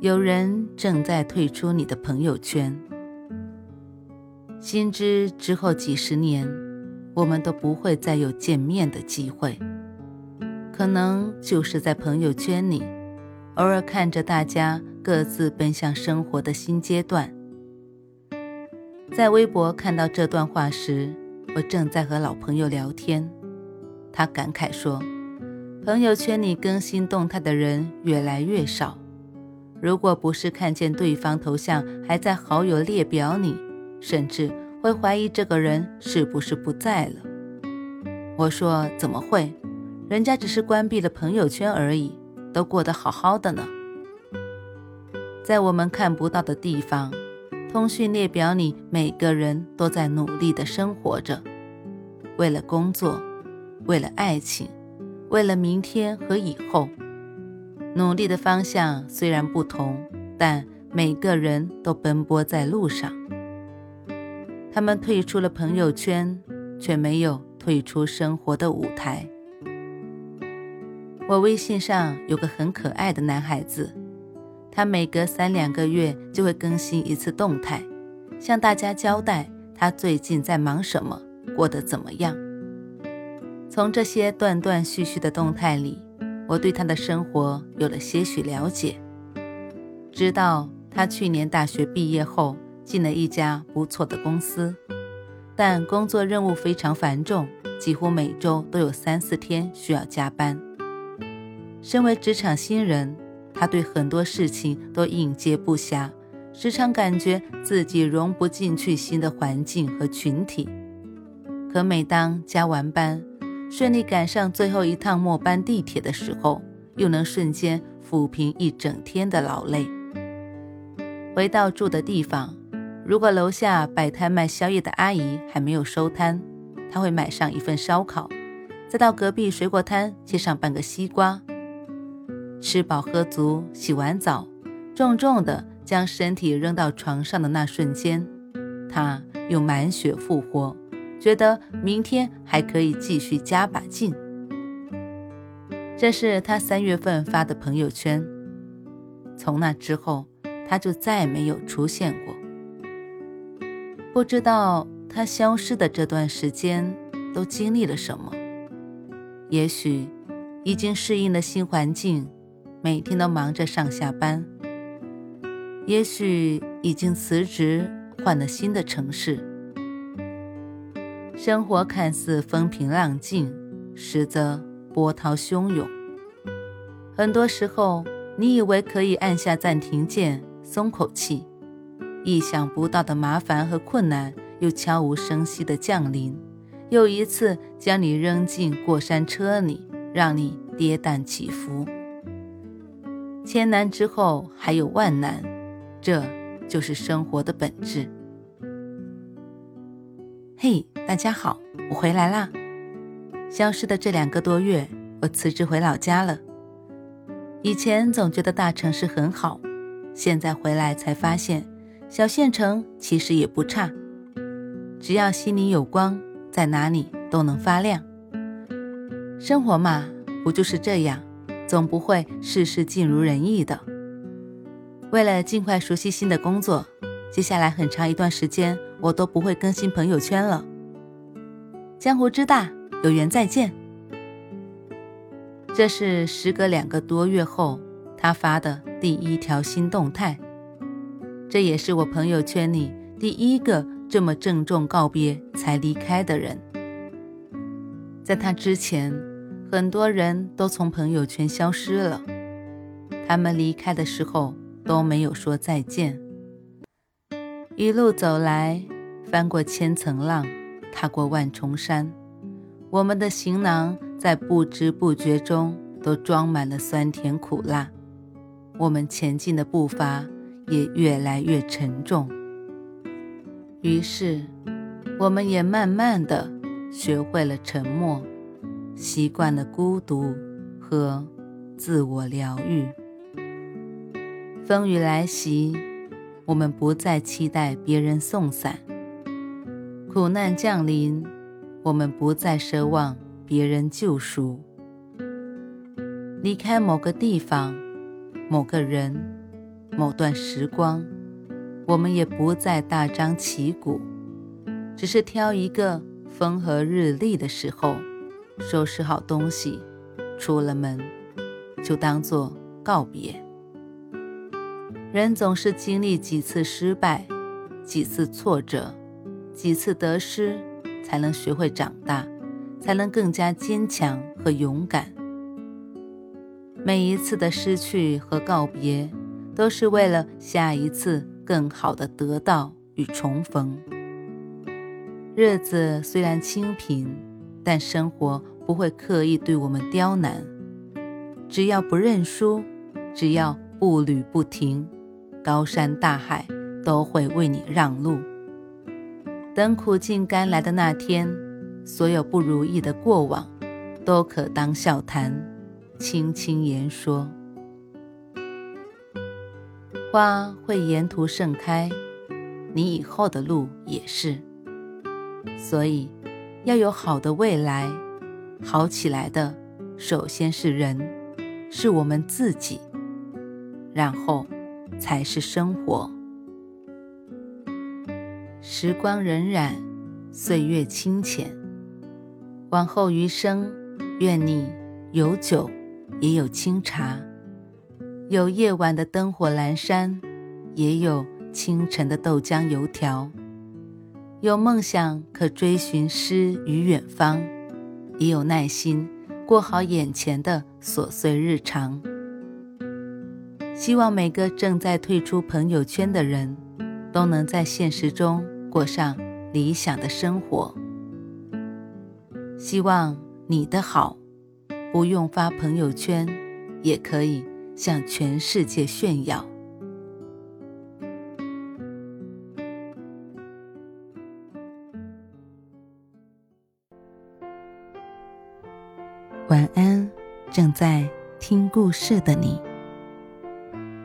有人正在退出你的朋友圈，心知之后几十年，我们都不会再有见面的机会。可能就是在朋友圈里，偶尔看着大家各自奔向生活的新阶段。在微博看到这段话时，我正在和老朋友聊天，他感慨说：“朋友圈里更新动态的人越来越少。”如果不是看见对方头像还在好友列表里，甚至会怀疑这个人是不是不在了。我说怎么会？人家只是关闭了朋友圈而已，都过得好好的呢。在我们看不到的地方，通讯列表里每个人都在努力的生活着，为了工作，为了爱情，为了明天和以后。努力的方向虽然不同，但每个人都奔波在路上。他们退出了朋友圈，却没有退出生活的舞台。我微信上有个很可爱的男孩子，他每隔三两个月就会更新一次动态，向大家交代他最近在忙什么，过得怎么样。从这些断断续续的动态里。我对他的生活有了些许了解，知道他去年大学毕业后进了一家不错的公司，但工作任务非常繁重，几乎每周都有三四天需要加班。身为职场新人，他对很多事情都应接不暇，时常感觉自己融不进去新的环境和群体。可每当加完班，顺利赶上最后一趟末班地铁的时候，又能瞬间抚平一整天的劳累。回到住的地方，如果楼下摆摊卖宵夜的阿姨还没有收摊，他会买上一份烧烤，再到隔壁水果摊切上半个西瓜。吃饱喝足，洗完澡，重重的将身体扔到床上的那瞬间，他又满血复活。觉得明天还可以继续加把劲。这是他三月份发的朋友圈。从那之后，他就再没有出现过。不知道他消失的这段时间都经历了什么？也许已经适应了新环境，每天都忙着上下班；也许已经辞职，换了新的城市。生活看似风平浪静，实则波涛汹涌。很多时候，你以为可以按下暂停键，松口气，意想不到的麻烦和困难又悄无声息地降临，又一次将你扔进过山车里，让你跌宕起伏。千难之后还有万难，这就是生活的本质。嘿，大家好，我回来啦！消失的这两个多月，我辞职回老家了。以前总觉得大城市很好，现在回来才发现，小县城其实也不差。只要心里有光，在哪里都能发亮。生活嘛，不就是这样，总不会事事尽如人意的。为了尽快熟悉新的工作。接下来很长一段时间，我都不会更新朋友圈了。江湖之大，有缘再见。这是时隔两个多月后他发的第一条新动态，这也是我朋友圈里第一个这么郑重告别才离开的人。在他之前，很多人都从朋友圈消失了，他们离开的时候都没有说再见。一路走来，翻过千层浪，踏过万重山，我们的行囊在不知不觉中都装满了酸甜苦辣，我们前进的步伐也越来越沉重。于是，我们也慢慢的学会了沉默，习惯了孤独和自我疗愈。风雨来袭，我们不再期待别人送伞；苦难降临，我们不再奢望别人救赎。离开某个地方、某个人、某段时光，我们也不再大张旗鼓，只是挑一个风和日丽的时候，收拾好东西，出了门，就当做告别。人总是经历几次失败、几次挫折、几次得失，才能学会长大，才能更加坚强和勇敢。每一次的失去和告别，都是为了下一次更好的得到与重逢。日子虽然清贫，但生活不会刻意对我们刁难。只要不认输，只要步履不停，高山大海都会为你让路。等苦尽甘来的那天，所有不如意的过往，都可当笑谈。轻轻言说：“花会沿途盛开，你以后的路也是。所以，要有好的未来，好起来的，首先是人，是我们自己，然后才是生活。时光荏苒，岁月清浅，往后余生，愿你有酒。”也有清茶，有夜晚的灯火阑珊，也有清晨的豆浆油条。有梦想可追寻诗与远方，也有耐心过好眼前的琐碎日常。希望每个正在退出朋友圈的人，都能在现实中过上理想的生活。希望你的好。不用发朋友圈，也可以向全世界炫耀。晚安，正在听故事的你。